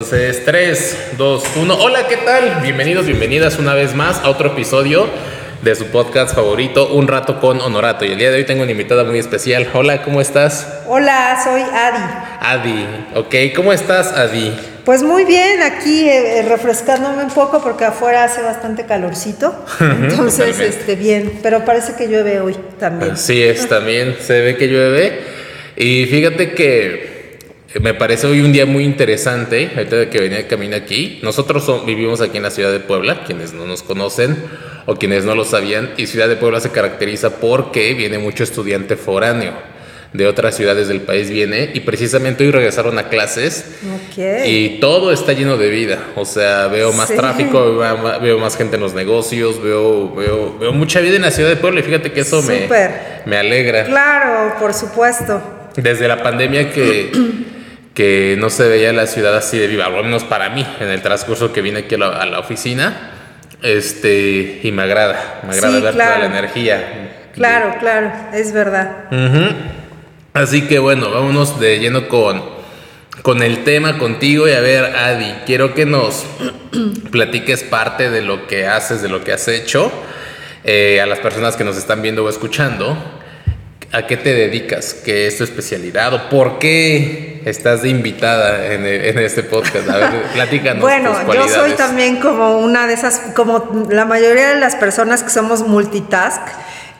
Entonces, 3, 2, 1. Hola, ¿qué tal? Bienvenidos, bienvenidas una vez más a otro episodio de su podcast favorito, Un Rato con Honorato. Y el día de hoy tengo una invitada muy especial. Hola, ¿cómo estás? Hola, soy Adi. Adi, ok. ¿Cómo estás, Adi? Pues muy bien, aquí eh, refrescándome un poco porque afuera hace bastante calorcito. Entonces, Totalmente. este, bien, pero parece que llueve hoy también. Así es, también se ve que llueve. Y fíjate que me parece hoy un día muy interesante, ahorita de que venía de camino aquí. Nosotros son- vivimos aquí en la ciudad de Puebla, quienes no nos conocen o quienes no lo sabían, y Ciudad de Puebla se caracteriza porque viene mucho estudiante foráneo. De otras ciudades del país viene y precisamente hoy regresaron a clases Ok. y todo está lleno de vida. O sea, veo más Sí. tráfico, veo, veo más gente en los negocios, veo, veo, veo mucha vida en la ciudad de Puebla y fíjate que eso me, me alegra. Claro, por supuesto. Desde la pandemia que, que no se veía la ciudad así de viva, al menos para mí, en el transcurso que vine aquí a la, a la oficina. Este, y me agrada, me agrada Sí, ver claro. toda la energía. Claro, claro, es verdad. Así que bueno, vámonos de lleno con, con el tema contigo y a ver, Adi, quiero que nos platiques parte de lo que haces, de lo que has hecho, eh, a las personas que nos están viendo o escuchando. ¿A qué te dedicas? ¿Qué es tu especialidad? ¿O por qué estás de invitada en, en este podcast? A ver, platícanos. Bueno, tus yo soy también como una de esas, como la mayoría de las personas que somos multitask,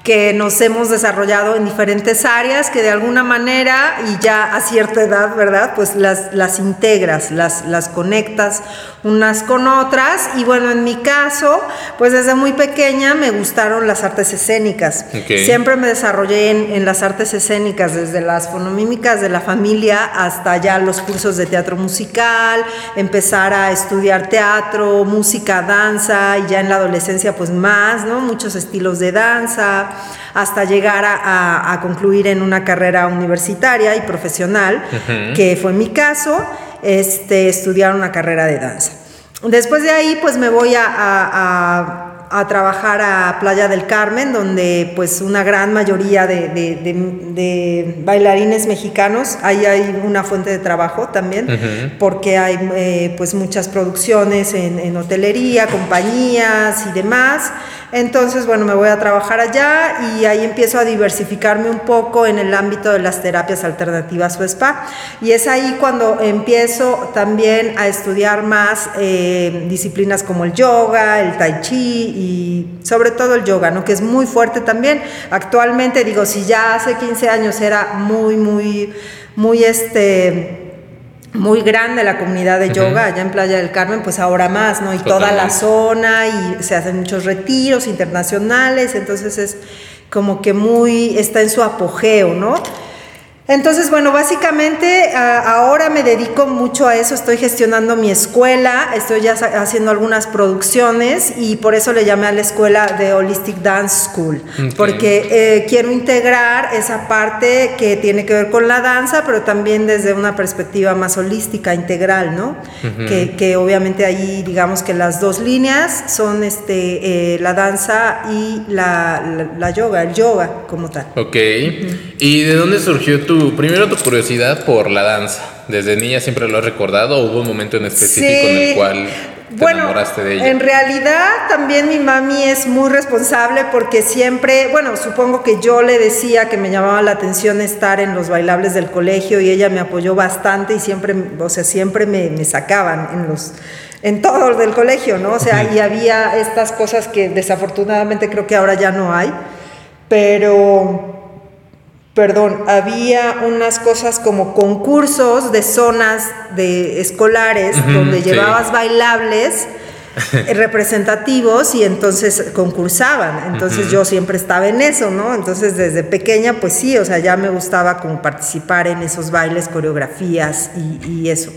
que nos hemos desarrollado en diferentes áreas, que de alguna manera y ya a cierta edad, ¿verdad? Pues las, las integras, las, las conectas unas con otras. Y bueno, en mi caso, pues desde muy pequeña me gustaron las artes escénicas. Siempre me desarrollé en, en las artes escénicas, desde las fonomímicas de la familia hasta ya los cursos de teatro musical, empezar a estudiar teatro, música, danza y ya en la adolescencia pues más, ¿no? Muchos estilos de danza, hasta llegar a, a- a concluir en una carrera universitaria y profesional, que fue mi caso, este, estudiar una carrera de danza. Después de ahí, pues me voy a, a- trabajar a Playa del Carmen, donde pues una gran mayoría de, de- de- de bailarines mexicanos, ahí hay una fuente de trabajo también, porque hay eh, pues muchas producciones en, en hotelería, compañías y demás. Entonces, bueno, me voy a trabajar allá y ahí empiezo a diversificarme un poco en el ámbito de las terapias alternativas o spa. Y es ahí cuando empiezo también a estudiar más eh, disciplinas como el yoga, el tai chi y sobre todo el yoga, ¿no? Que es muy fuerte también. Actualmente, digo, si ya hace 15 años era muy, muy, muy este muy grande la comunidad de yoga allá en Playa del Carmen, pues ahora más, ¿no? Y toda la zona y se hacen muchos retiros internacionales, entonces es como que muy, está en su apogeo, ¿no? Entonces, bueno, básicamente a- ahora me dedico mucho a eso, estoy gestionando mi escuela, estoy ya haciendo algunas producciones y por eso le llamé a la escuela de Holistic Dance School, porque eh, quiero integrar esa parte que tiene que ver con la danza, pero también desde una perspectiva más holística, integral, ¿no? que, que obviamente ahí digamos que las dos líneas son este, eh, la danza y la, la- la yoga, el yoga como tal. Ok. ¿Y de dónde surgió tu, primero tu curiosidad por la danza? ¿Desde niña siempre lo has recordado o hubo un momento en específico en el cual te bueno, enamoraste de ella? En realidad también mi mami es muy responsable porque siempre, bueno, supongo que yo le decía que me llamaba la atención estar en los bailables del colegio y ella me apoyó bastante y siempre, o sea, siempre me, me sacaban en los en todo del colegio, ¿no? O sea, y había estas cosas que desafortunadamente creo que ahora ya no hay, pero perdón, había unas cosas como concursos de zonas de escolares donde sí. llevabas bailables representativos y entonces concursaban. Entonces yo siempre estaba en eso, ¿no? Entonces desde pequeña, pues sí, o sea, ya me gustaba como participar en esos bailes, coreografías y, y eso.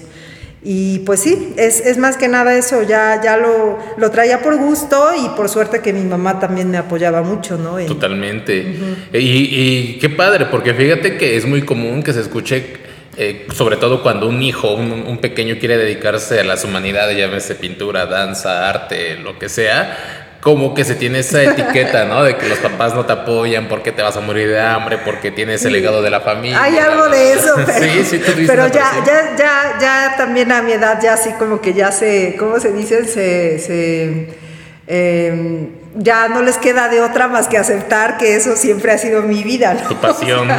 Y pues sí, es, es más que nada eso, ya, ya lo, lo traía por gusto y por suerte que mi mamá también me apoyaba mucho, ¿no? En- Totalmente. y, y qué padre, porque fíjate que es muy común que se escuche, eh, sobre todo cuando un hijo, un, un pequeño quiere dedicarse a las humanidades, llámese pintura, danza, arte, lo que sea, como que se tiene esa etiqueta, ¿no? De que los papás no te apoyan porque te vas a morir de hambre, porque tienes el legado de la familia. Hay algo de eso, pero, sí, sí, tú pero ya, ya, ya, ya también a mi edad ya así como que ya se, ¿cómo se dice? Se, se em, ya no les queda de otra más que aceptar que eso siempre ha sido mi vida. Tu pasión.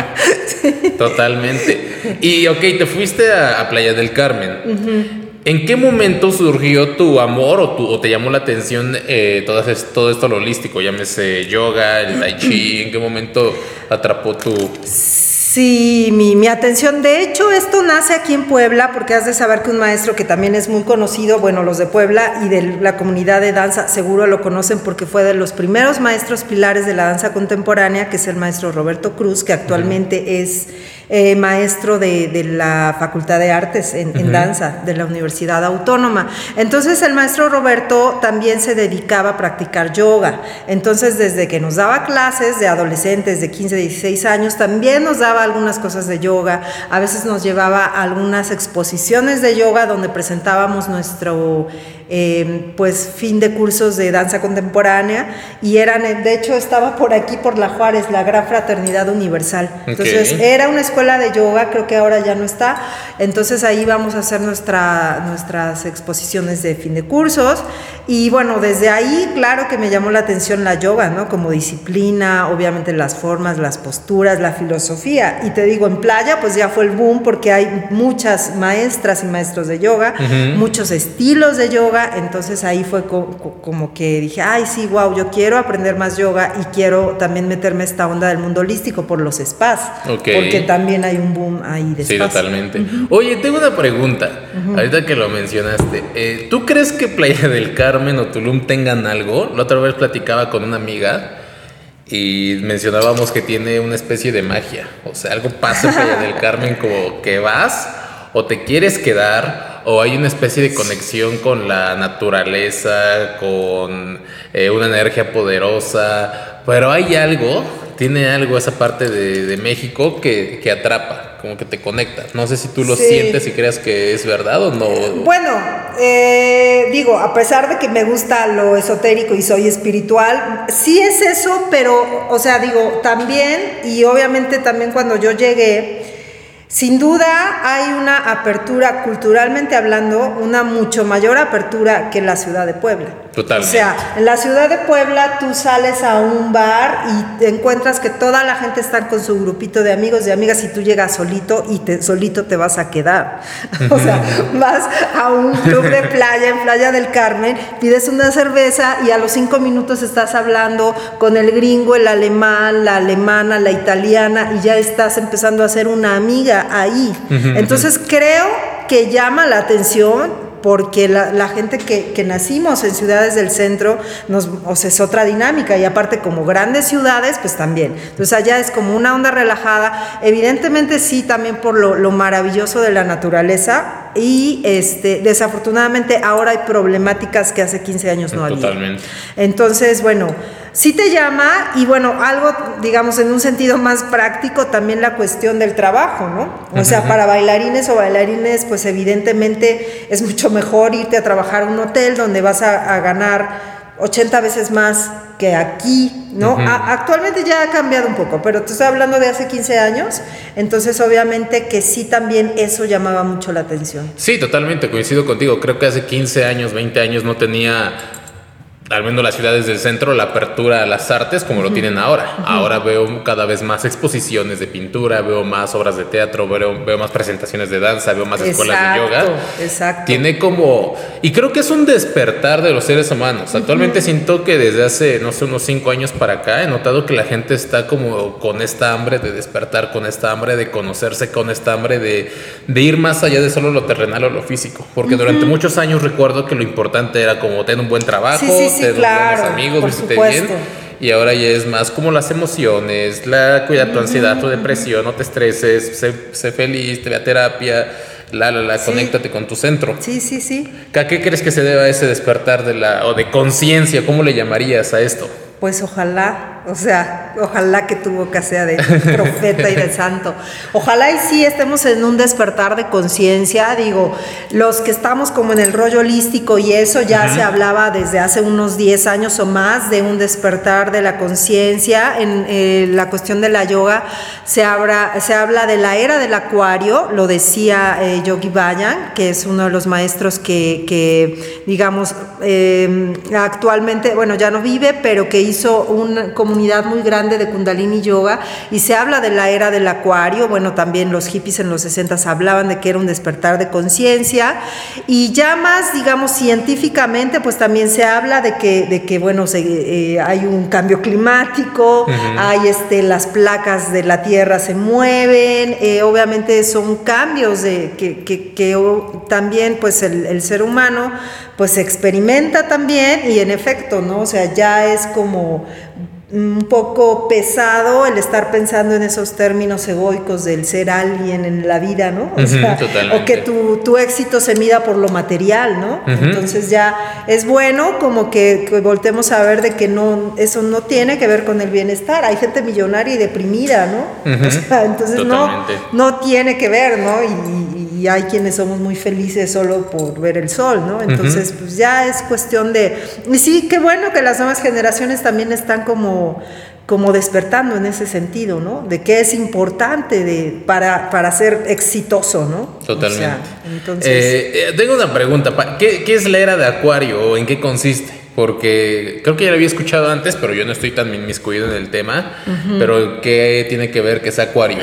Totalmente. Y ok, te fuiste a, Playa del Carmen. ¿En qué momento surgió tu amor o, tu, o te llamó la atención eh, todo, todo esto holístico? Llámese yoga, el tai chi. ¿En qué momento atrapó tu...? Sí, mi, mi, atención. De hecho, esto nace aquí en Puebla, porque has de saber que un maestro que también es muy conocido, bueno, los de Puebla y de la comunidad de danza seguro lo conocen porque fue de los primeros maestros pilares de la danza contemporánea, que es el maestro Roberto Cruz, que actualmente es eh, maestro de, la Facultad de Artes en, danza de la Universidad Autónoma. Entonces el maestro Roberto también se dedicaba a practicar yoga. Entonces desde que nos daba clases de adolescentes de 15, 16 años, también nos daba algunas cosas de yoga. A veces nos llevaba a algunas exposiciones de yoga donde presentábamos nuestro Em, pues fin de cursos de danza contemporánea y eran, de hecho estaba por aquí, por la Juárez, la Gran Fraternidad Universal. Entonces era una escuela de yoga, creo que ahora ya no está, entonces ahí vamos a hacer nuestra, nuestras exposiciones de fin de cursos. Y bueno, desde ahí claro que me llamó la atención la yoga, ¿no? Como disciplina, obviamente las formas, las posturas, la filosofía. Y te digo, en playa pues ya fue el boom porque hay muchas maestras y maestros de yoga, muchos estilos de yoga, entonces ahí fue como que dije, ay, sí, wow, yo quiero aprender más yoga y quiero también meterme esta onda del mundo holístico por los spas, porque también hay un boom ahí de Sí, totalmente. Oye, tengo una pregunta, ahorita que lo mencionaste, eh, ¿tú crees que Playa del Carmen o Tulum tengan algo? La otra vez platicaba con una amiga y mencionábamos que tiene una especie de magia, o sea, algo pasa en Playa del Carmen como que vas o te quieres quedar o hay una especie de conexión con la naturaleza, con eh, una energía poderosa, pero hay algo, tiene algo esa parte de, México que, atrapa, como que te conecta. No sé si tú lo sientes y creas que es verdad o no. Bueno, eh, digo, a pesar de que me gusta lo esotérico y soy espiritual, sí es eso, pero, o sea, digo, también, y obviamente también cuando yo llegué, sin duda hay una apertura, culturalmente hablando, una mucho mayor apertura que en la ciudad de Puebla. Totalmente. O sea, en la ciudad de Puebla tú sales a un bar y te encuentras que toda la gente está con su grupito de amigos y amigas y tú llegas solito y te, solito te vas a quedar. o sea, vas a un club de playa en Playa del Carmen, pides una cerveza y a los cinco minutos estás hablando con el gringo, el alemán, la alemana, la italiana y ya estás empezando a ser una amiga ahí. Entonces creo que llama la atención porque la, gente que, nacimos en ciudades del centro nos, o sea, es otra dinámica y aparte como grandes ciudades, pues también. Entonces allá es como una onda relajada, evidentemente sí, también por lo, maravilloso de la naturaleza y este, desafortunadamente ahora hay problemáticas que hace 15 años no había. Totalmente. Entonces, bueno sí te llama y bueno, algo, digamos, en un sentido más práctico, también la cuestión del trabajo, ¿no? O sea, para bailarines o bailarines, pues evidentemente es mucho mejor irte a trabajar a un hotel donde vas a, ganar 80 veces más que aquí, ¿no? actualmente ya ha cambiado un poco, pero te estoy hablando de hace 15 años, entonces obviamente que sí también eso llamaba mucho la atención. Sí, totalmente, coincido contigo, creo que hace 15 años, 20 años no tenía al menos las ciudades del centro, la apertura a las artes como lo tienen ahora. Ahora veo cada vez más exposiciones de pintura, veo más obras de teatro, veo, veo más presentaciones de danza, veo más escuelas de yoga. Exacto. Tiene como... Y creo que es un despertar de los seres humanos. Actualmente siento que desde hace, no sé, unos cinco años para acá, he notado que la gente está como con esta hambre de despertar, con esta hambre de conocerse, con esta hambre de, de ir más allá de solo lo terrenal o lo físico. Porque durante muchos años recuerdo que lo importante era como tener un buen trabajo, claro, amigos, viste bien. Y ahora ya es más como las emociones, la cuida tu ansiedad, tu depresión, no te estreses, sé, feliz, te ve a terapia, la, la, la, conéctate con tu centro. Sí, sí, sí. ¿A qué crees que se deba ese despertar de la, o de conciencia? ¿Cómo le llamarías a esto? Pues ojalá O sea, ojalá que tu boca sea de profeta y de santo. Ojalá y sí estemos en un despertar de conciencia. Digo, los que estamos como en el rollo holístico y eso ya se hablaba desde hace unos 10 años o más de un despertar de la conciencia. En eh, la cuestión de la yoga se habla, se habla de la era del acuario, lo decía eh, Yogi Bayan, que es uno de los maestros que, digamos, eh, actualmente, bueno, ya no vive, pero que hizo un como comunidad muy grande de Kundalini Yoga y se habla de la era del acuario, bueno, también los hippies en los 60 hablaban de que era un despertar de conciencia. Y ya más, digamos, científicamente, pues también se habla de que, de que bueno, eh, hay un cambio climático, hay este, las placas de la Tierra se mueven, eh, obviamente son cambios de, que, que, que también pues el, el ser humano pues experimenta también y en efecto, ¿no? O sea, ya es como un poco pesado el estar pensando en esos términos egoicos del ser alguien en la vida, ¿no? O, que tu, tu, éxito se mida por lo material, ¿no? Entonces ya es bueno como que, voltemos a ver de que no, eso no tiene que ver con el bienestar. Hay gente millonaria y deprimida, ¿no? entonces no, no tiene que ver, ¿no? Y, y, hay quienes somos muy felices solo por ver el sol, ¿no? Entonces, pues ya es cuestión de... Y sí, qué bueno que las nuevas generaciones también están como como, despertando en ese sentido, ¿no? De que es importante de, para, para ser exitoso, ¿no? Totalmente. Eh, eh, tengo una pregunta. ¿Qué, ¿Qué es la era de Acuario o en qué consiste? Porque creo que ya lo había escuchado antes, pero yo no estoy tan inmiscuido en el tema. Pero ¿qué tiene que ver que es acuario?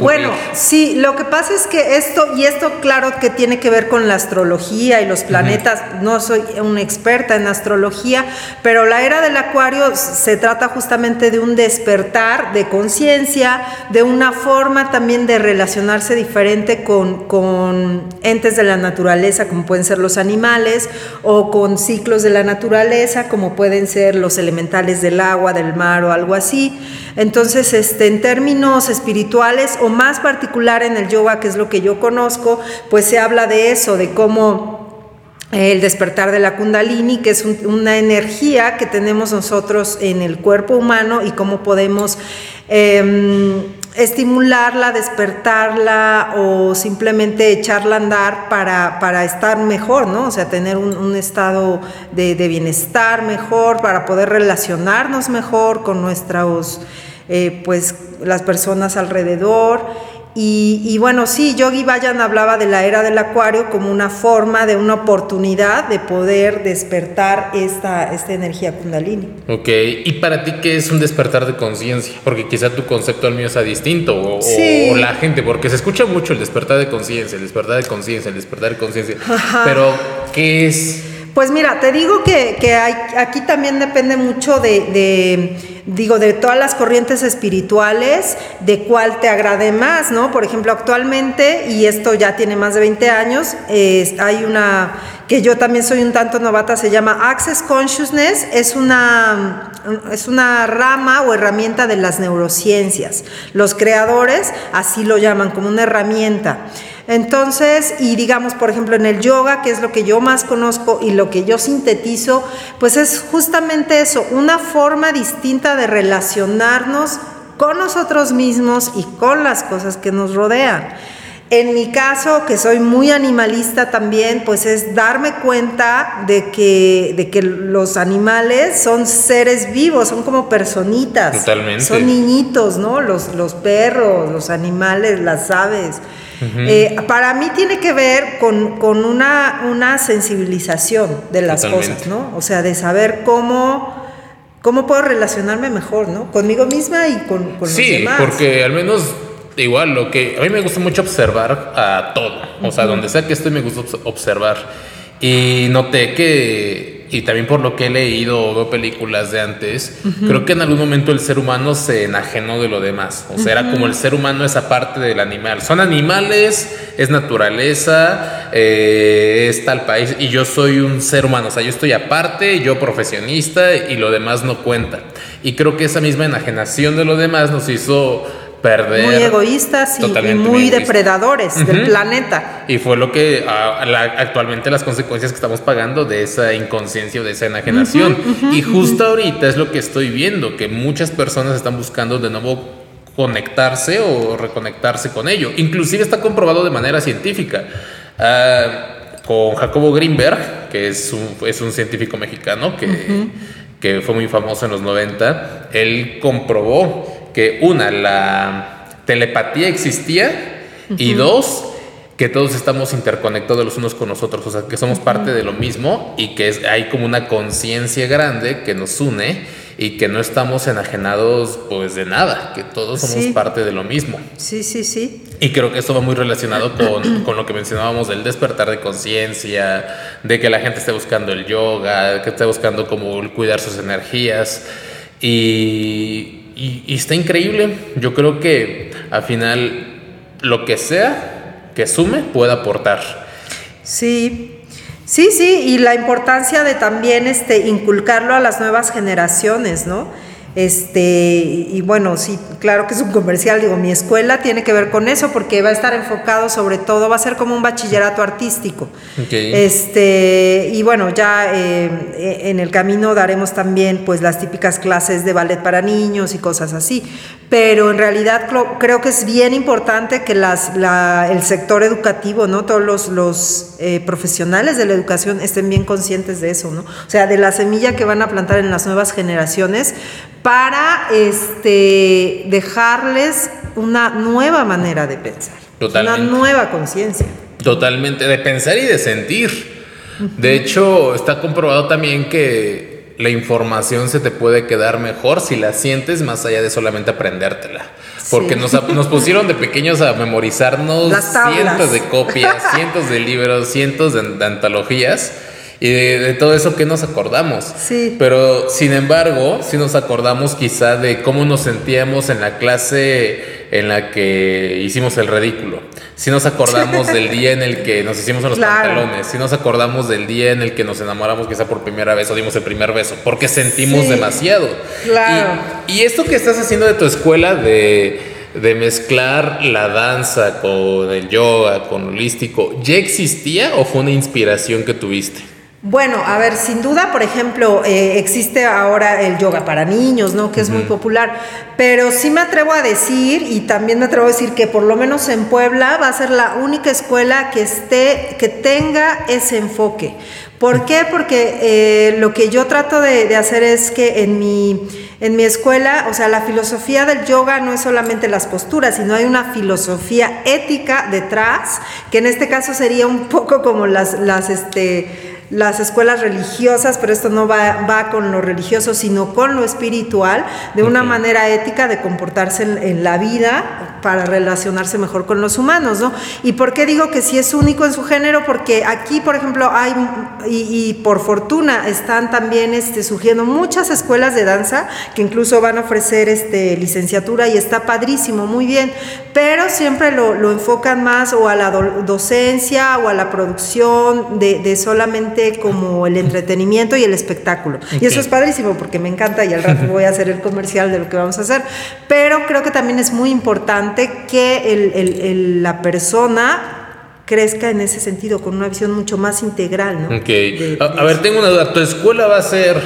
Bueno, sí, lo que pasa es que esto, y esto claro que tiene que ver con la astrología y los planetas. No soy una experta en astrología, pero la era del acuario se trata justamente de un despertar de conciencia, de una forma también de relacionarse diferente con, con entes de la naturaleza, como pueden ser los animales, o con ciclos de la naturaleza como pueden ser los elementales del agua, del mar o algo así. Entonces, este, en términos espirituales o más particular en el yoga, que es lo que yo conozco, pues se habla de eso, de cómo el despertar de la kundalini, que es una energía que tenemos nosotros en el cuerpo humano y cómo podemos em, estimularla, despertarla o simplemente echarla a andar para, para estar mejor, ¿no? O sea, tener un, estado de, bienestar mejor, para poder relacionarnos mejor con nuestros, eh, pues, las personas alrededor y, bueno, sí, Yogi Bayan hablaba de la era del acuario como una forma de una oportunidad de poder despertar esta, esta energía kundalini. Ok, ¿y para ti qué es un despertar de conciencia? Porque quizá tu concepto al mío sea distinto, o, o, la gente, porque se escucha mucho el despertar de conciencia, el despertar de conciencia, el despertar de conciencia, pero ¿qué es? Pues mira, te digo que, que hay, aquí también depende mucho de, digo, de todas las corrientes espirituales, de cuál te agrade más, ¿no? Por ejemplo, actualmente, y esto ya tiene más de 20 años, hay una que yo también soy un tanto novata, se llama Access Consciousness, es una, es una rama o herramienta de las neurociencias. Los creadores así lo llaman, como una herramienta. Entonces, y digamos, por ejemplo, en el yoga, que es lo que yo más conozco y lo que yo sintetizo, pues es justamente eso, una forma distinta de relacionarnos con nosotros mismos y con las cosas que nos rodean. En mi caso, que soy muy animalista también, pues es darme cuenta de que, de que los animales son seres vivos, son como personitas. Totalmente. Son niñitos, ¿no? Los, los perros, los animales, las aves. Eh, para mí tiene que ver con, una, una, sensibilización de las cosas, ¿no? O sea, de saber cómo, cómo puedo relacionarme mejor, ¿no? Conmigo misma y con, con los demás. Sí, porque al menos igual lo que a mí me gusta mucho observar a todo, o sea, donde sea que estoy me gusta observar y noté que y también por lo que he leído o veo películas de antes, creo que en algún momento el ser humano se enajenó de lo demás. O sea, era como el ser humano esa parte del animal. Son animales, es naturaleza, eh, es tal país y yo soy un ser humano. O sea, yo estoy aparte, yo profesionista y lo demás no cuenta. Y creo que esa misma enajenación de lo demás nos hizo perder. Muy egoístas y, muy, depredadores del planeta. Y fue lo que actualmente las consecuencias que estamos pagando de esa inconsciencia o de esa enajenación. y justo ahorita es lo que estoy viendo, que muchas personas están buscando de nuevo conectarse o reconectarse con ello. Inclusive está comprobado de manera científica. Ah, con Jacobo Greenberg, que es un, es un científico mexicano que, que fue muy famoso en los 90, él comprobó que una, la telepatía existía y dos, que todos estamos interconectados los unos con los otros, o sea, que somos parte de lo mismo y que es, hay como una conciencia grande que nos une y que no estamos enajenados pues de nada, que todos somos parte de lo mismo. Sí, sí, sí. Y creo que esto va muy relacionado con, con lo que mencionábamos del despertar de conciencia, de que la gente esté buscando el yoga, que esté buscando como cuidar sus energías. Y, y, está increíble. Yo creo que al final lo que sea que sume puede aportar. Sí, Sí, sí, y la importancia de también este, inculcarlo a las nuevas generaciones, ¿no? Este, y bueno, sí, claro que es un comercial, digo, mi escuela tiene que ver con eso porque va a estar enfocado sobre todo, va a ser como un bachillerato artístico. Este, y bueno, ya eh, en el camino daremos también pues las típicas clases de ballet para niños y cosas así. Pero en realidad creo que es bien importante que las, el sector educativo, ¿no? Todos los, los eh, profesionales de la educación estén bien conscientes de eso, ¿no? O sea, de la semilla que van a plantar en las nuevas generaciones para este, dejarles una nueva manera de pensar, una nueva conciencia. Totalmente, de pensar y de sentir. De hecho, está comprobado también que la información se te puede quedar mejor si la sientes más allá de solamente aprendértela. Porque nos, nos, pusieron de pequeños a memorizarnos cientos de copias, cientos de libros, cientos de antologías y de, todo eso que nos acordamos. Sí. Pero sin embargo, si nos acordamos quizá de cómo nos sentíamos en la clase en la que hicimos el ridículo. Si nos acordamos del día en el que nos hicimos en los pantalones. Si nos acordamos del día en el que nos enamoramos quizá por primera vez o dimos el primer beso. Porque sentimos demasiado. Claro. Y, y esto que estás haciendo de tu escuela de de mezclar la danza con el yoga, con holístico, ¿ya existía o fue una inspiración que tuviste? Bueno, a ver, sin duda, por ejemplo, eh, existe ahora el yoga para niños, ¿no? Que es muy popular, pero sí me atrevo a decir, y también me atrevo a decir que por lo menos en Puebla va a ser la única escuela que esté, que tenga ese enfoque. ¿Por qué? Porque eh, lo que yo trato de, hacer es que en mi, en mi escuela, o sea, la filosofía del yoga no es solamente las posturas, sino hay una filosofía ética detrás, que en este caso sería un poco como las, las, este, las escuelas religiosas, pero esto no va, va, con lo religioso, sino con lo espiritual, de una manera ética de comportarse en, la vida para relacionarse mejor con los humanos, ¿no? ¿Y por qué digo que sí es único en su género? Porque aquí, por ejemplo, hay, y, por fortuna, están también este, surgiendo muchas escuelas de danza que incluso van a ofrecer este, licenciatura y está padrísimo, muy bien, pero siempre lo, lo enfocan más o a la docencia o a la producción de, de solamente como el entretenimiento y el espectáculo. Y eso es padrísimo porque me encanta y al rato voy a hacer el comercial de lo que vamos a hacer. Pero creo que también es muy importante que la persona crezca en ese sentido, con una visión mucho más integral, ¿no? a, ver, tengo una duda. ¿Tu escuela va a ser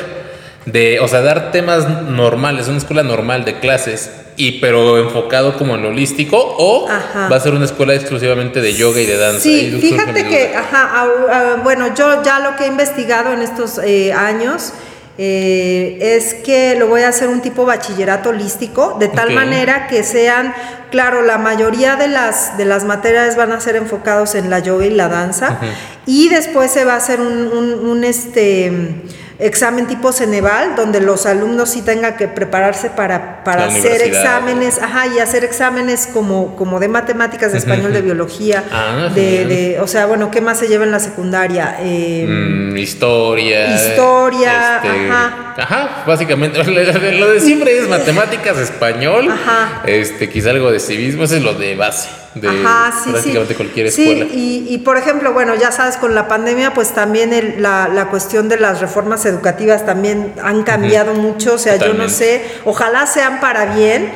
de, o sea, dar temas normales, una escuela normal de clases, y pero enfocado como en lo holístico o va a ser una escuela exclusivamente de yoga y de danza. Sí, fíjate que, ajá, bueno, yo ya lo que he investigado en estos eh, años eh, es que lo voy a hacer un tipo bachillerato holístico, de tal manera que sean, claro, la mayoría de las, de las materias van a ser enfocados en la yoga y la danza, y después se va a hacer un, un este examen tipo Ceneval, donde los alumnos sí tengan que prepararse para, para hacer exámenes, ajá, y hacer exámenes como, como de matemáticas, de español, de biología, ah, de, o sea, bueno, ¿qué más se lleva en la secundaria? Eh, mm, historia. Historia, este, ajá. Ajá, básicamente, lo de siempre es matemáticas, español, ajá. este, quizá algo de civismo, eso es lo de base de prácticamente cualquier escuela. Sí, y, por ejemplo, bueno, ya sabes, con la pandemia, pues también la, la, cuestión de las reformas educativas también han cambiado mucho, o sea, yo no sé, ojalá sean para bien,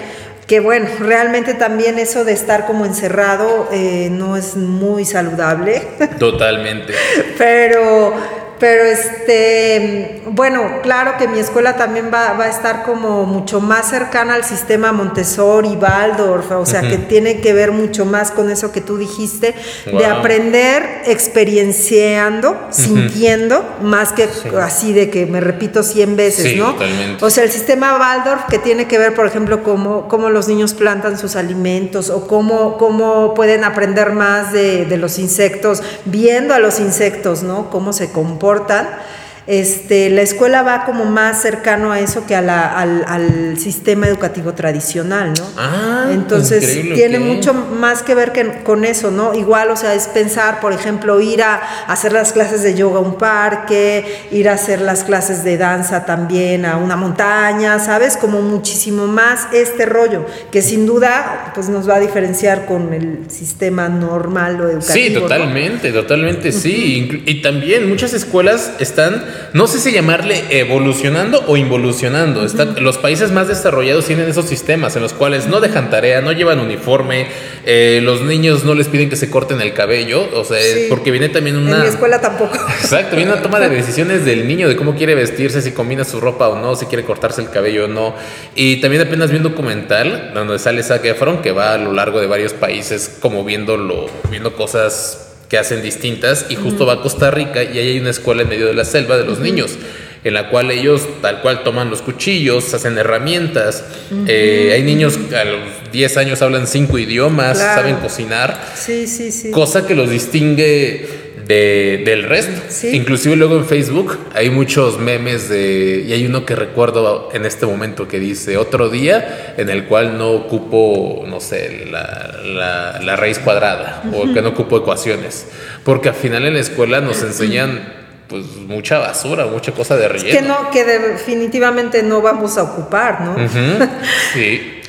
que bueno, realmente también eso de estar como encerrado eh, no es muy saludable. Totalmente. Pero pero este, bueno, claro que mi escuela también va, va, a estar como mucho más cercana al sistema Montessori, Waldorf, o sea, que tiene que ver mucho más con eso que tú dijiste, de aprender experienciando, sintiendo, más que así de que me repito 100 veces, ¿no? O sea, el sistema Waldorf que tiene que ver, por ejemplo, cómo, cómo los niños plantan sus alimentos o cómo, cómo pueden aprender más de, de los insectos, viendo a los insectos, ¿no? Cómo se comportan comportan este, la escuela va como más cercano a eso que a al, sistema educativo tradicional, ¿no? Ah, Entonces tiene mucho más que ver que, con eso, ¿no? Igual, o sea, es pensar, por ejemplo, ir a, hacer las clases de yoga a un parque, ir a hacer las clases de danza también a una montaña, ¿sabes? Como muchísimo más este rollo, que sin duda pues nos va a diferenciar con el sistema normal o educativo. Sí, totalmente, totalmente, sí. Y también muchas escuelas están no sé si llamarle evolucionando o involucionando. los países más desarrollados tienen esos sistemas en los cuales no dejan tarea, no llevan uniforme, eh, los niños no les piden que se corten el cabello, o sea, porque viene también una... En mi escuela tampoco. Exacto, viene una toma de decisiones del niño, de cómo quiere vestirse, si combina su ropa o no, si quiere cortarse el cabello o no. Y también apenas vi un documental donde sale Zac Efron, que va a lo largo de varios países como viéndolo, viendo cosas que hacen distintas y justo va a Costa Rica y ahí hay una escuela en medio de la selva de los niños en la cual ellos tal cual toman los cuchillos, hacen herramientas. Eh, hay niños que a los 10 años hablan cinco idiomas, saben cocinar. Sí, sí, sí. Cosa que los distingue de, del resto. Inclusive luego en Facebook hay muchos memes de... Y hay uno que recuerdo en este momento que dice otro día en el cual no ocupo, no sé, la, la, raíz cuadrada o que no ocupo ecuaciones. Porque al final en la escuela nos enseñan pues mucha basura, mucha cosa de relleno. que no, que definitivamente no vamos a ocupar, ¿no? Sí.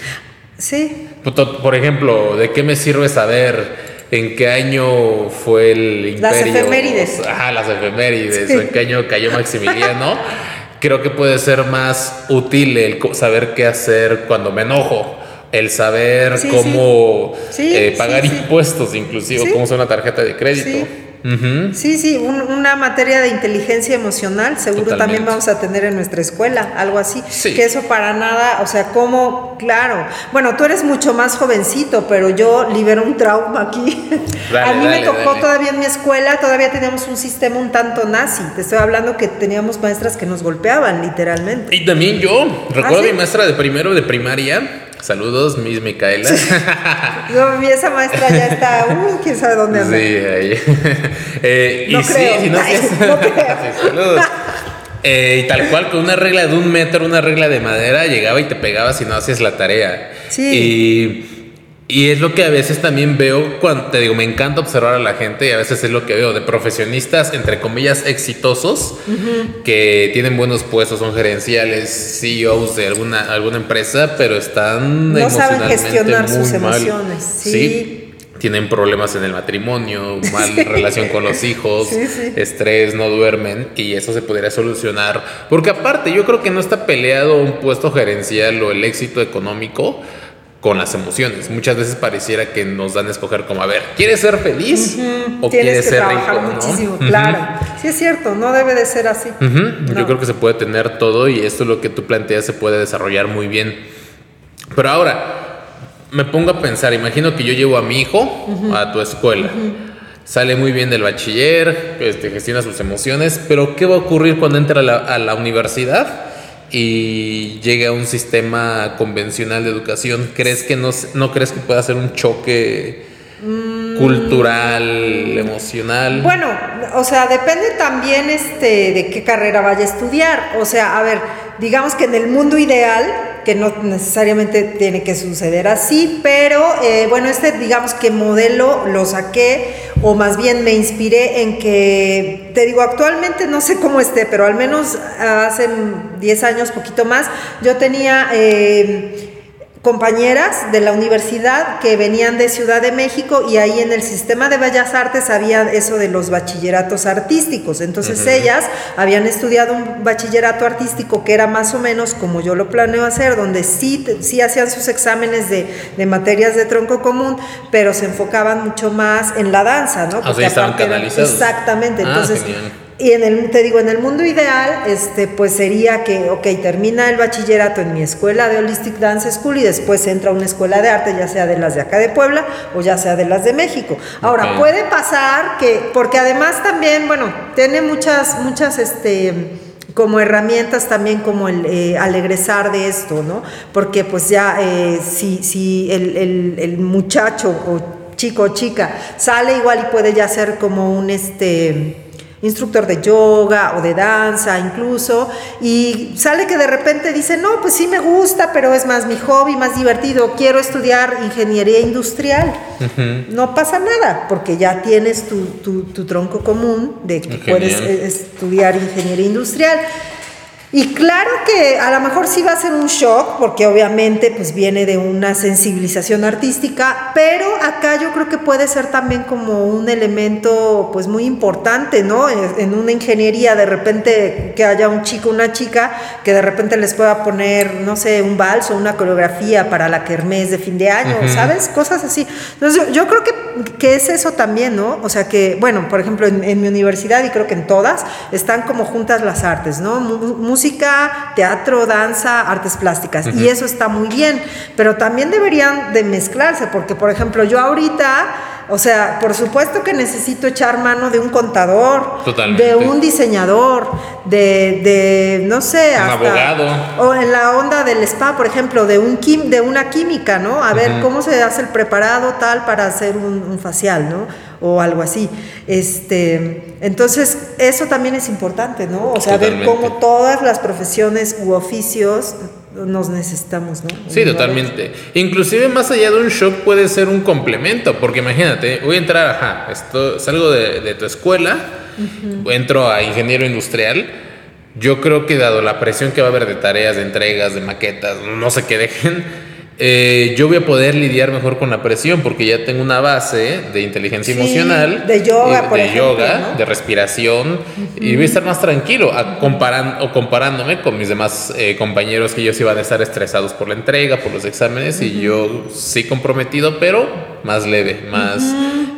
sí. Por ejemplo, ¿de qué me sirve saber en qué año fue el imperio. Las efemérides. Ajá, las efemérides. en qué año cayó Maximiliano. Creo que puede ser más útil el saber qué hacer cuando me enojo. El saber cómo eh, pagar impuestos, inclusive, cómo usar una tarjeta de crédito. Sí, sí, una materia de inteligencia emocional, seguro también vamos a tener en nuestra escuela, algo así. Que eso para nada, o sea, como, claro, bueno, tú eres mucho más jovencito, pero yo libero un trauma aquí. a mí me tocó todavía en mi escuela, todavía teníamos un sistema un tanto nazi. Te estoy hablando que teníamos maestras que nos golpeaban, literalmente. Y también yo, recuerdo ¿Ah, mi maestra de primero de primaria Saludos, Miss Micaela. no, esa maestra ya está, uh, quién sabe dónde anda. Sí, ahí. Eh, no y creo. sí, no, no creo. saludos. Eh, y tal cual, con una regla de un metro, una regla de madera, llegaba y te pegaba si no hacías la tarea. Sí. Y y es lo que a veces también veo cuando te digo, me encanta observar a la gente y a veces es lo que veo de profesionistas, entre comillas, exitosos, que tienen buenos puestos, son gerenciales, CEOs de alguna, alguna empresa, pero están no saben gestionar sus emociones. Sí. Tienen problemas en el matrimonio, mal relación con los hijos, estrés, no duermen y eso se podría solucionar. Porque aparte, yo creo que no está peleado un puesto gerencial o el éxito económico con las emociones. Muchas veces pareciera que nos dan a escoger como, a ver, ¿quieres ser feliz o quieres ser rico? Muchísimo, claro. Sí es cierto, no debe de ser así. Yo creo que se puede tener todo y esto es lo que tú planteas se puede desarrollar muy bien. Pero ahora, me pongo a pensar, imagino que yo llevo a mi hijo a tu escuela. Sale muy bien del bachiller, este, gestiona sus emociones, pero ¿qué va a ocurrir cuando entra a la universidad? Y llega a un sistema convencional de educación, ¿crees que no, no crees que pueda ser un choque mm. cultural, emocional? Bueno, o sea, depende también este, de qué carrera vaya a estudiar. O sea, a ver, digamos que en el mundo ideal, que no necesariamente tiene que suceder así, pero eh, bueno, este digamos que modelo lo saqué o más bien me inspiré en que, te digo, actualmente no sé cómo esté, pero al menos hace 10 años, poquito más, yo tenía... Eh, compañeras de la universidad que venían de Ciudad de México y ahí en el sistema de Bellas Artes había eso de los bachilleratos artísticos. Entonces ellas habían estudiado un bachillerato artístico que era más o menos como yo lo planeo hacer, donde sí, sí hacían sus exámenes de, de materias de tronco común, pero se enfocaban mucho más en la danza, ¿no? Ah, sea, estaban canalizados. exactamente. Ah, Entonces, genial. Y en el, te digo, en el mundo ideal, este, pues sería que, ok, termina el bachillerato en mi escuela de Holistic Dance School y después entra a una escuela de arte, ya sea de las de acá de Puebla o ya sea de las de México. Ahora, puede pasar que, porque además también, bueno, tiene muchas, muchas, este como herramientas también como el, eh, al egresar de esto, ¿no? Porque pues ya eh, si, si el, el- el muchacho o chico o chica sale igual y puede ya ser como un este instructor de yoga o de danza incluso y sale que de repente dice no pues sí me gusta pero es más mi hobby más divertido quiero estudiar ingeniería industrial no pasa nada porque ya tienes tu, tu- tu tronco común de que puedes estudiar ingeniería industrial y claro que a lo mejor sí va a ser un shock, porque obviamente pues viene de una sensibilización artística, pero acá yo creo que puede ser también como un elemento pues muy importante, ¿no? En una ingeniería de repente que haya un chico, una chica, que de repente les pueda poner, no sé, un vals o una coreografía para la kermés de fin de año, ¿sabes? Cosas así. Entonces yo, creo que, que es eso también, ¿no? O sea que, bueno, por ejemplo, en, en mi universidad y creo que en todas, están como juntas las artes, ¿no? Mu- música, teatro, danza, artes plásticas. Y eso está muy bien, pero también deberían de mezclarse, porque, por ejemplo, yo ahorita... O sea, por supuesto que necesito echar mano de un contador, Totalmente. de un diseñador, de, de no sé, Un hasta- abogado. o en la onda del spa, por ejemplo, de un quim, de una química, ¿no? A ver cómo se hace el preparado tal para hacer un, un facial, ¿no? O algo así. Este, entonces, eso también es importante, ¿no? O sea, ver cómo todas las profesiones u oficios nos necesitamos, ¿no? Sí, totalmente. Inclusive más allá de un shock puede ser un complemento, porque imagínate, voy a entrar, ajá, esto, salgo de, de tu escuela, entro a ingeniero industrial. Yo creo que dado la presión que va a haber de tareas, de entregas, de maquetas, no sé qué dejen, eh, yo voy a poder lidiar mejor con la presión porque ya tengo una base de inteligencia Sí, emocional, de yoga, y- por de ejemplo, yoga, ¿no? de respiración y voy a estar más tranquilo a comparan- o comparándome con mis demás eh, compañeros que ellos iban a estar estresados por la entrega, por los exámenes y yo sí comprometido, pero más leve, más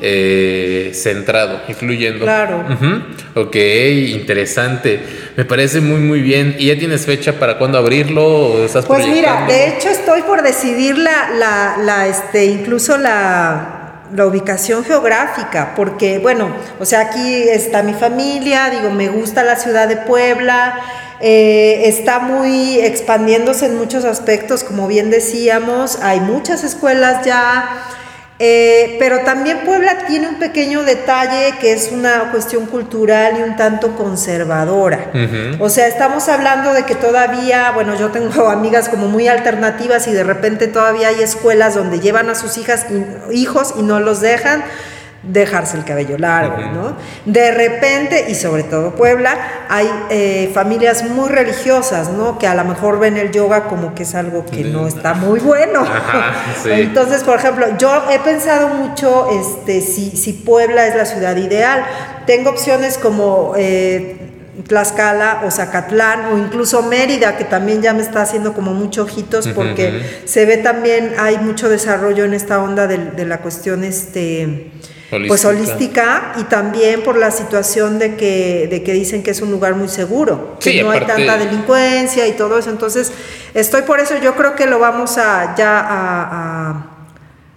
eh, centrado, influyendo. Claro. Ujú. Ok, interesante. Me parece muy, muy bien. ¿Y ya tienes fecha para cuándo abrirlo? ¿O estás Pues mira, de hecho estoy por decidir la, la, la, este, incluso la, la ubicación geográfica, porque bueno, o sea, aquí está mi familia, digo, me gusta la ciudad de Puebla, eh, está muy expandiéndose en muchos aspectos, como bien decíamos, hay muchas escuelas ya. Eh, pero también Puebla tiene un pequeño detalle que es una cuestión cultural y un tanto conservadora. O sea, estamos hablando de que todavía, bueno, yo tengo amigas como muy alternativas y de repente todavía hay escuelas donde llevan a sus hijas hijos y no los dejan dejarse el cabello largo, ¿no? De repente, y sobre todo Puebla, hay eh, familias muy religiosas, ¿no? Que a lo mejor ven el yoga como que es algo que no está muy bueno. Ajá, sí. Entonces, por ejemplo, yo he pensado mucho este, si, si Puebla es la ciudad ideal. Tengo opciones como eh, Tlaxcala o Zacatlán o incluso Mérida, que también ya me está haciendo como muchos ojitos porque se ve también, hay mucho desarrollo en esta onda de, de la cuestión este, pues Holística. y también por la situación de que, de que dicen que es un lugar muy seguro, que Sí, no aparte- hay tanta delincuencia y todo eso. Entonces, estoy por eso, yo creo que lo vamos a ya a, a-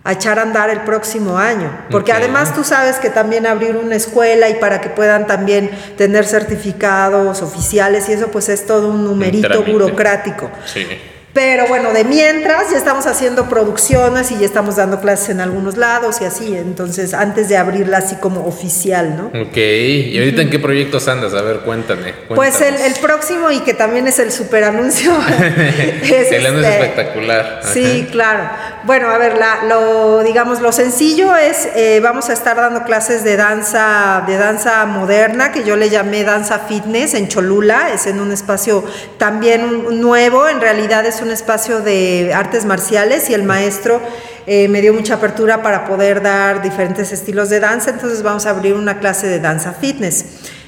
a echar a andar el próximo año. Porque además tú sabes que también abrir una escuela y para que puedan también tener certificados oficiales y eso pues es todo un numerito burocrático. Sí. Pero bueno, de mientras ya estamos haciendo producciones y ya estamos dando clases en algunos lados y así, entonces antes de abrirla así como oficial, ¿no? Ok. ¿Y ahorita en qué proyectos andas? A ver, cuéntame. Pues el, el próximo y que también es el super anuncio. es el es este, espectacular. Sí, claro. Bueno, a ver, la, lo digamos lo sencillo es eh, vamos a estar dando clases de danza de danza moderna que yo le llamé danza fitness en Cholula, es en un espacio también nuevo, en realidad es un espacio de artes marciales y el maestro eh, me dio mucha apertura para poder dar diferentes estilos de danza, entonces vamos a abrir una clase de danza fitness.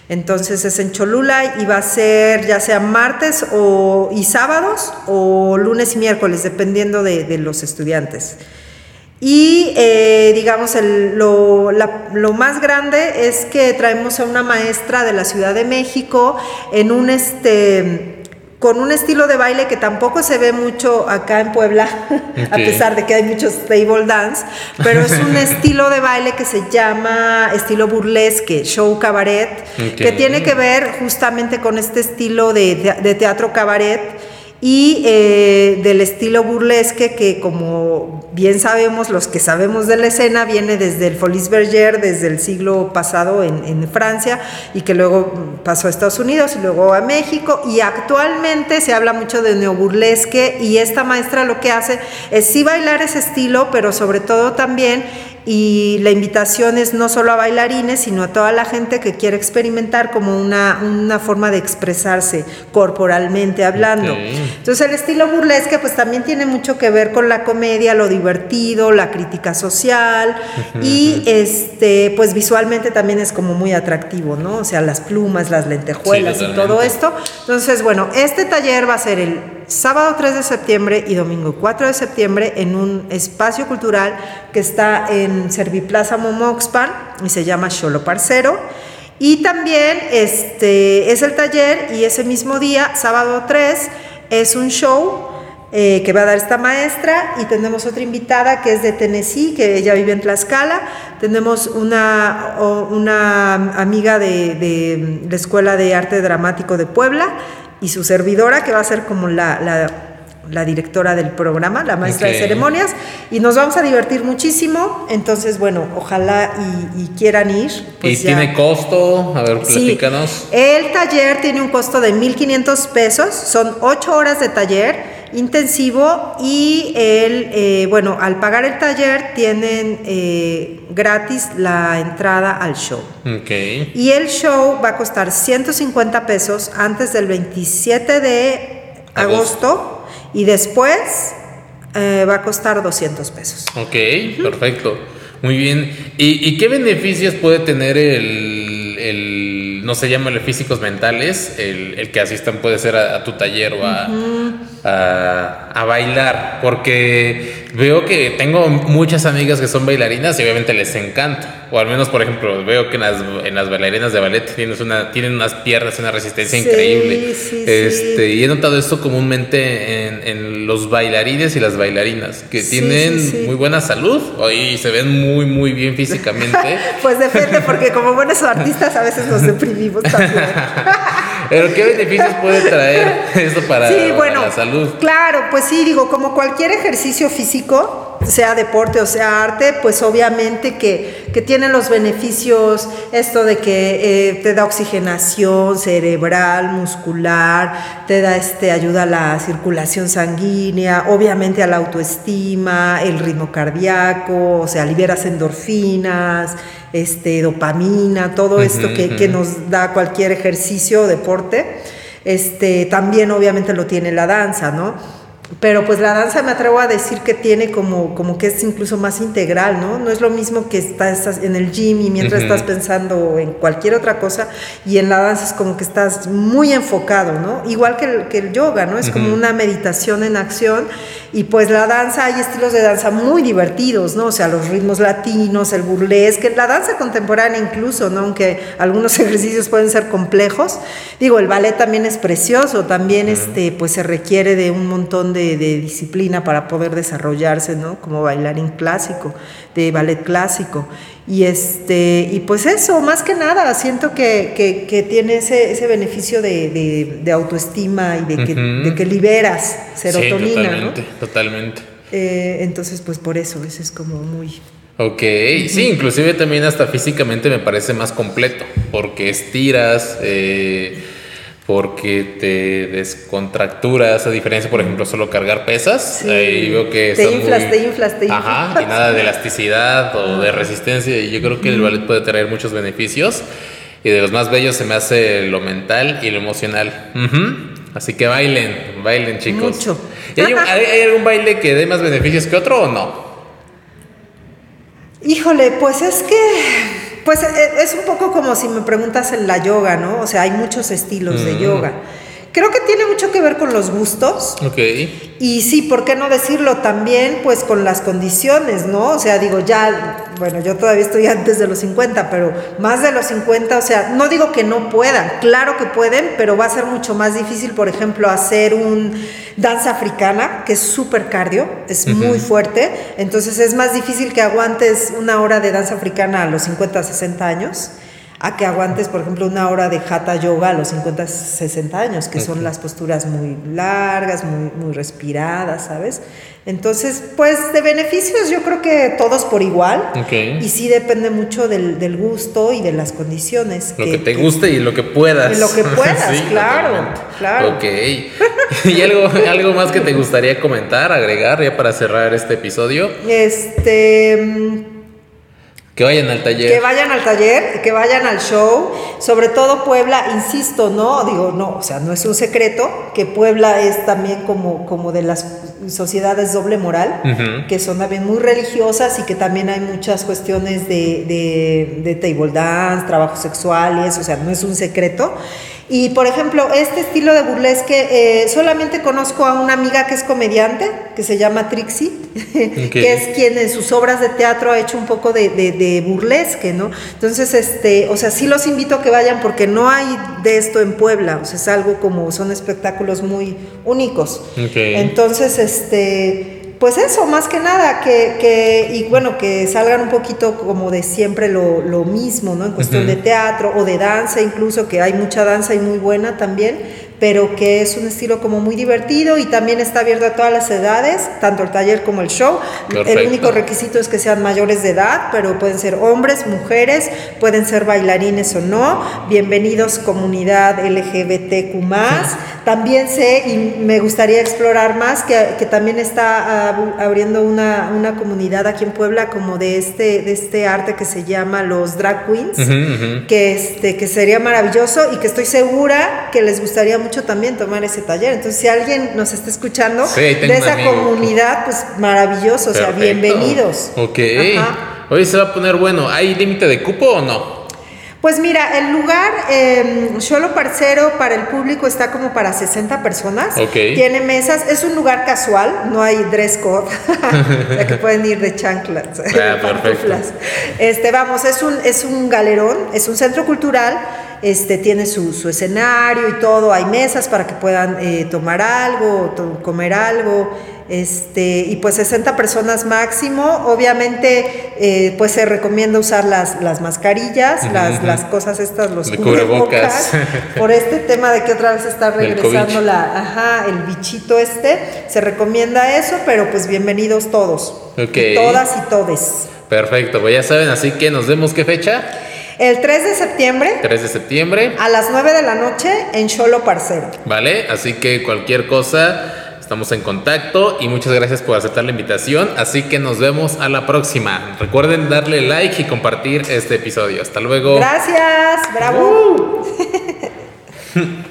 Entonces es en Cholula y va a ser ya sea martes o, y sábados o lunes y miércoles, dependiendo de, de los estudiantes. Y eh, digamos, lo, lo, más grande es que traemos a una maestra de la Ciudad de México en un este con un estilo de baile que tampoco se ve mucho acá en Puebla, okay. a pesar de que hay muchos table dance, pero es un estilo de baile que se llama estilo burlesque, show cabaret, okay. que tiene que ver justamente con este estilo de, de teatro cabaret y eh, del estilo burlesque que como bien sabemos, los que sabemos de la escena, viene desde el Folies Berger, desde el siglo pasado en, en, Francia y que luego pasó a Estados Unidos y luego a México y actualmente se habla mucho de neoburlesque y esta maestra lo que hace es sí bailar ese estilo, pero sobre todo también y la invitación es no solo a bailarines, sino a toda la gente que quiere experimentar como una, una forma de expresarse corporalmente hablando. Okay. Entonces el estilo burlesque pues también tiene mucho que ver con la comedia, lo divertido, la crítica social uh -huh. y este pues visualmente también es como muy atractivo, ¿no? O sea, las plumas, las lentejuelas sí, y todo esto. Entonces, bueno, este taller va a ser el sábado 3 de septiembre y domingo 4 de septiembre en un espacio cultural que está en Serviplaza Momoxpan y se llama Cholo Parcero. Y también este, es el taller y ese mismo día, sábado 3, es un show eh, que va a dar esta maestra y tenemos otra invitada que es de Tennessee, que ella vive en Tlaxcala. Tenemos una, una amiga de, de la Escuela de Arte Dramático de Puebla y su servidora, que va a ser como la, la, la directora del programa, la maestra okay. de ceremonias, y nos vamos a divertir muchísimo. Entonces, bueno, ojalá y, y quieran ir. Pues ¿Y ya. tiene costo? A ver, platícanos. Sí. El taller tiene un costo de 1.500 pesos, son 8 horas de taller intensivo y el, eh, bueno, al pagar el taller tienen eh, gratis la entrada al show. Okay. Y el show va a costar 150 pesos antes del 27 de agosto, agosto y después eh, va a costar 200 pesos. Ok, uh -huh. perfecto. Muy bien. ¿Y, ¿Y, qué beneficios puede tener el, el no se llama físicos mentales, el, el, que asistan puede ser a, a tu taller o a, uh -huh. A, a, bailar? Porque veo que tengo muchas amigas que son bailarinas y obviamente les encanta. O al menos, por ejemplo, veo que en las, en las bailarinas de ballet tienes una, tienen unas piernas, una resistencia sí, increíble. Sí, este, sí. Y he notado esto comúnmente en, en los bailarines y las bailarinas, que tienen muy buena salud y se ven muy, muy bien físicamente. pues depende, porque como buenos artistas a veces nos deprimimos también. Pero ¿qué beneficios puede traer esto para, sí, bueno, para la salud? Claro, pues sí, digo, como cualquier ejercicio físico, sea deporte o sea arte, pues obviamente que, que tiene los beneficios, esto de que eh, te da oxigenación cerebral, muscular, te da este, ayuda a la circulación sanguínea, obviamente a la autoestima, el ritmo cardíaco, o sea, liberas endorfinas, este, dopamina, todo esto uh -huh, que, uh -huh. que nos da cualquier ejercicio o deporte. Este, también obviamente lo tiene la danza, ¿no? Pero pues la danza me atrevo a decir que tiene como, como que es incluso más integral, ¿no? No es lo mismo que estás en el gym y mientras uh -huh. estás pensando en cualquier otra cosa y en la danza es como que estás muy enfocado, ¿no? Igual que el, que el yoga, ¿no? Es uh -huh. como una meditación en acción y pues la danza, hay estilos de danza muy divertidos, ¿no? O sea, los ritmos latinos, el burlesque, la danza contemporánea incluso, ¿no? Aunque algunos ejercicios pueden ser complejos. Digo, el ballet también es precioso, también uh -huh. este, pues se requiere de un montón de, de, disciplina para poder desarrollarse, ¿no? Como bailarín clásico, de ballet clásico. Y, este, y pues eso, más que nada, siento que, que, que tiene ese, ese beneficio de, de, de, autoestima y de que, uh -huh. de que liberas serotonina. Sí, totalmente, ¿no? totalmente. Eh, entonces, pues por eso, eso es como muy... Ok, sí, inclusive también hasta físicamente me parece más completo, porque estiras... Eh, porque te descontracturas, a diferencia, por ejemplo, solo cargar pesas. Sí. Ahí veo que te inflas, muy... te inflas, te inflas. Ajá, y nada de elasticidad o de resistencia. Y yo creo que el ballet puede traer muchos beneficios. Y de los más bellos se me hace lo mental y lo emocional. Uh -huh. Así que bailen, bailen chicos. Mucho. ¿Y hay, un- hay- hay algún baile que dé más beneficios que otro o no? Híjole, pues es que, pues e- es un poco como si me preguntas en la yoga, ¿no? O sea, hay muchos estilos de Mm. yoga. Creo que tiene mucho que ver con los gustos. Ok. Y sí, ¿por qué no decirlo también? Pues con las condiciones, ¿no? O sea, digo, ya, bueno, yo todavía estoy antes de los 50, pero más de los 50, o sea, no digo que no puedan, claro que pueden, pero va a ser mucho más difícil, por ejemplo, hacer un danza africana, que es súper cardio, es muy fuerte, entonces es más difícil que aguantes una hora de danza africana a los 50, 60 años a que aguantes, por ejemplo, una hora de hatha yoga a los 50, 60 años, que son las posturas muy largas, muy, muy respiradas, ¿sabes? Entonces, pues de beneficios yo creo que todos por igual. Ok. Y sí depende mucho del, del gusto y de las condiciones. Lo que te guste y lo que puedas. Y lo que puedas, Sí, claro, totalmente. claro. Ok. ¿Y algo, algo más que te gustaría comentar, agregar ya para cerrar este episodio? Este. Que vayan al taller. Que vayan al taller, que vayan al show, sobre todo Puebla, insisto, no, digo, no, o sea, no es un secreto, que Puebla es también como, como de las sociedades doble moral, que son también muy religiosas y que también hay muchas cuestiones de, de, de table dance, trabajos sexuales, o sea, no es un secreto. Y por ejemplo, este estilo de burlesque, eh, solamente conozco a una amiga que es comediante, que se llama Trixie, que es quien en sus obras de teatro ha hecho un poco de, de- de burlesque, ¿no? Entonces, este, o sea, sí los invito a que vayan porque no hay de esto en Puebla, o sea, es algo como, son espectáculos muy únicos. Entonces, este, pues eso, más que nada, que, que y bueno, que salgan un poquito como de siempre lo, lo mismo, ¿no? En cuestión de teatro o de danza incluso, que hay mucha danza y muy buena también, pero que es un estilo como muy divertido y también está abierto a todas las edades, tanto el taller como el show. Perfecto. El único requisito es que sean mayores de edad, pero pueden ser hombres, mujeres, pueden ser bailarines o no. Bienvenidos comunidad LGBTQ+. También sé y me gustaría explorar más que, que también está abriendo una, una comunidad aquí en Puebla como de este, de este arte que se llama los drag queens que, este, que sería maravilloso y que estoy segura que les gustaría mucho también tomar ese taller. Entonces, si alguien nos está escuchando Sí, de esa amigo. comunidad, pues maravilloso, o sea, bienvenidos. Ok. Ajá. Hoy se va a poner bueno. ¿Hay límite de cupo o no? Pues mira, el lugar, eh, Xolo Parcero, para el público está como para 60 personas. Tiene mesas, es un lugar casual, no hay dress code, ya que pueden ir de chanclas, Ah, perfecto. Este, vamos, es un, es un galerón, es un centro cultural, este, tiene su, su escenario y todo, hay mesas para que puedan eh, tomar algo, to- comer algo, este, y pues 60 personas máximo, obviamente eh, pues se recomienda usar las, las mascarillas, las, las cosas estas, los cubrebocas. por este tema de que otra vez está regresando la, ajá, el bichito este, se recomienda eso, pero pues bienvenidos todos, y todas y todes. Perfecto, pues ya saben, así que nos vemos qué fecha. El 3 de septiembre 3 de septiembre. a las 9 de la noche en Cholo Parcero. ¿Vale? Así que cualquier cosa, estamos en contacto y muchas gracias por aceptar la invitación. Así que nos vemos a la próxima. Recuerden darle like y compartir este episodio. Hasta luego. Gracias, bravo.